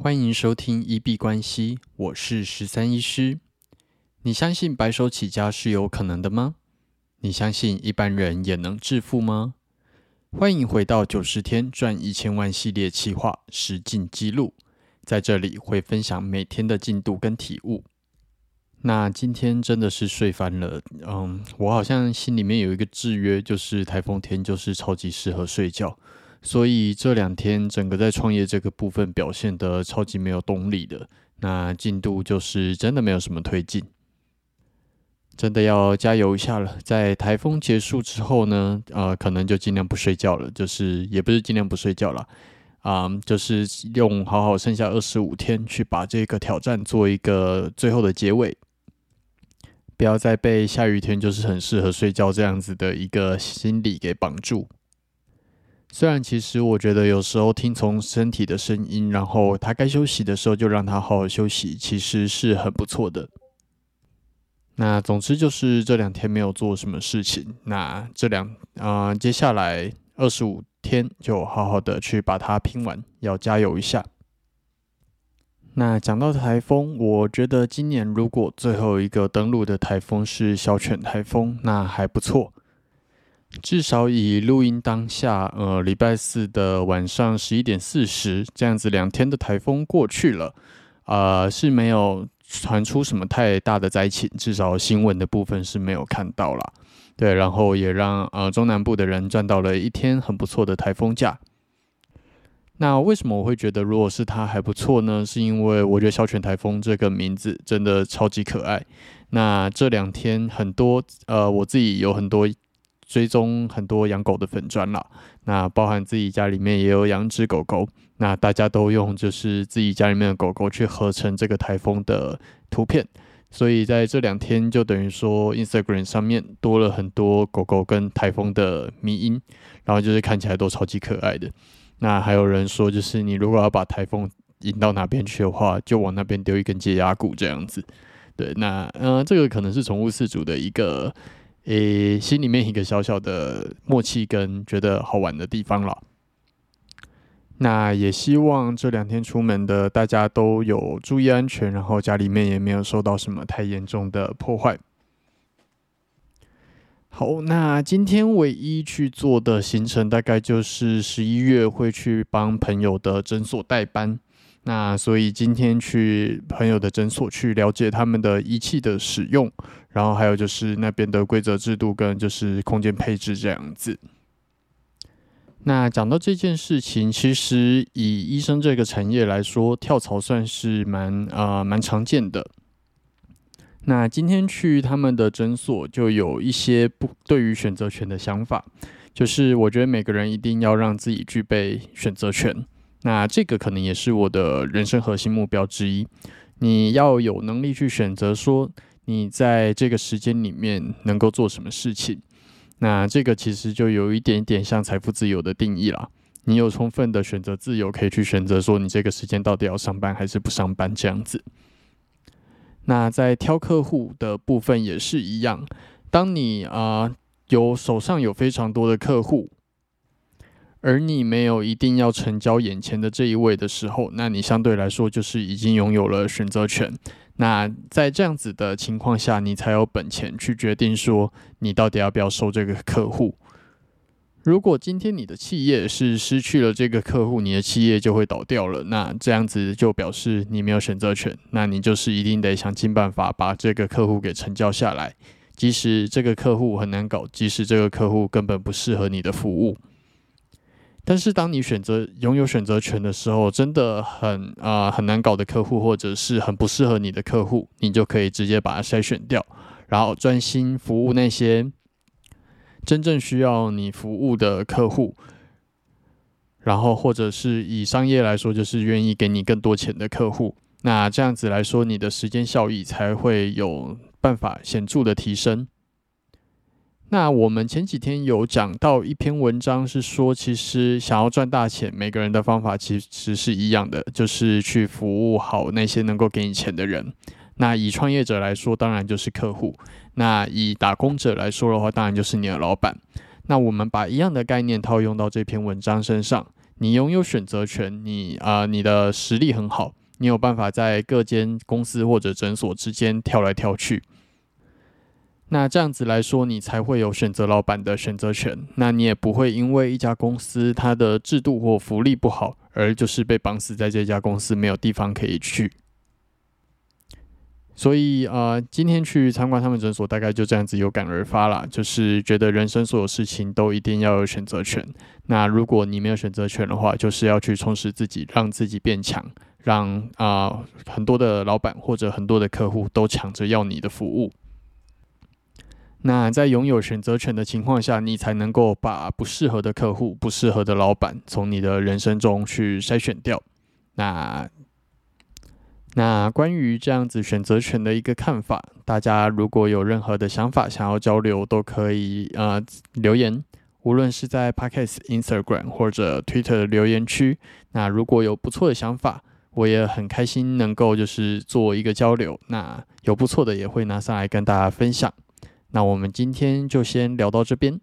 欢迎收听一币关系，我是十三医师。你相信白手起家是有可能的吗？你相信一般人也能致富吗？欢迎回到九十天赚一千万系列企划实进记录，在这里会分享每天的进度跟体悟。那今天真的是睡翻了，嗯，我好像心里面有一个制约，就是台风天就是超级适合睡觉。所以这两天整个在创业这个部分表现的超级没有动力的，那进度就是真的没有什么推进，真的要加油一下了。在台风结束之后呢，呃，可能就尽量不睡觉了，就是也不是尽量不睡觉了，啊，就是用好好剩下二十五天去把这个挑战做一个最后的结尾，不要再被下雨天就是很适合睡觉这样子的一个心理给绑住。虽然其实我觉得有时候听从身体的声音，然后他该休息的时候就让他好好休息，其实是很不错的。那总之就是这两天没有做什么事情，那这两啊接下来二十五天就好好的去把它拼完，要加油一下。那讲到台风，我觉得今年如果最后一个登陆的台风是小犬台风，那还不错。至少以录音当下，呃，礼拜四的晚上十一点四十这样子，两天的台风过去了，呃，是没有传出什么太大的灾情，至少新闻的部分是没有看到啦。对，然后也让呃中南部的人赚到了一天很不错的台风假。那为什么我会觉得如果是它还不错呢？是因为我觉得小犬台风这个名字真的超级可爱。那这两天很多呃，我自己有很多。追踪很多养狗的粉砖啦，那包含自己家里面也有养只狗狗，那大家都用就是自己家里面的狗狗去合成这个台风的图片，所以在这两天就等于说 Instagram 上面多了很多狗狗跟台风的迷音，然后就是看起来都超级可爱的。那还有人说，就是你如果要把台风引到哪边去的话，就往那边丢一根解压鼓这样子。对，那嗯，这个可能是宠物饲主的一个。诶，心里面一个小小的默契跟觉得好玩的地方了。那也希望这两天出门的大家都有注意安全，然后家里面也没有受到什么太严重的破坏。好，那今天唯一去做的行程，大概就是十一月会去帮朋友的诊所代班。那所以今天去朋友的诊所去了解他们的仪器的使用，然后还有就是那边的规则制度跟就是空间配置这样子。那讲到这件事情，其实以医生这个产业来说，跳槽算是蛮啊蛮常见的。那今天去他们的诊所，就有一些不对于选择权的想法，就是我觉得每个人一定要让自己具备选择权。那这个可能也是我的人生核心目标之一。你要有能力去选择，说你在这个时间里面能够做什么事情。那这个其实就有一点点像财富自由的定义啦。你有充分的选择自由，可以去选择说你这个时间到底要上班还是不上班这样子。那在挑客户的部分也是一样。当你啊有手上有非常多的客户。而你没有一定要成交眼前的这一位的时候，那你相对来说就是已经拥有了选择权。那在这样子的情况下，你才有本钱去决定说你到底要不要收这个客户。如果今天你的企业是失去了这个客户，你的企业就会倒掉了。那这样子就表示你没有选择权，那你就是一定得想尽办法把这个客户给成交下来，即使这个客户很难搞，即使这个客户根本不适合你的服务。但是当你选择拥有选择权的时候，真的很啊很难搞的客户，或者是很不适合你的客户，你就可以直接把它筛选掉，然后专心服务那些真正需要你服务的客户。然后或者是以商业来说，就是愿意给你更多钱的客户。那这样子来说，你的时间效益才会有办法显著的提升。那我们前几天有讲到一篇文章，是说其实想要赚大钱，每个人的方法其实是一样的，就是去服务好那些能够给你钱的人。那以创业者来说，当然就是客户；那以打工者来说的话，当然就是你的老板。那我们把一样的概念套用到这篇文章身上，你拥有选择权，你啊，你的实力很好，你有办法在各间公司或者诊所之间跳来跳去。那这样子来说，你才会有选择老板的选择权。那你也不会因为一家公司它的制度或福利不好，而就是被绑死在这家公司，没有地方可以去。所以啊，今天去参观他们诊所，大概就这样子有感而发啦，就是觉得人生所有事情都一定要有选择权。那如果你没有选择权的话，就是要去充实自己，让自己变强，让啊很多的老板或者很多的客户都抢着要你的服务。那在拥有选择权的情况下，你才能够把不适合的客户、不适合的老板从你的人生中去筛选掉。那那关于这样子选择权的一个看法，大家如果有任何的想法想要交流，都可以呃留言，无论是在 Podcast、Instagram 或者 Twitter 的留言区。那如果有不错的想法，我也很开心能够就是做一个交流。那有不错的也会拿上来跟大家分享。那我们今天就先聊到这边。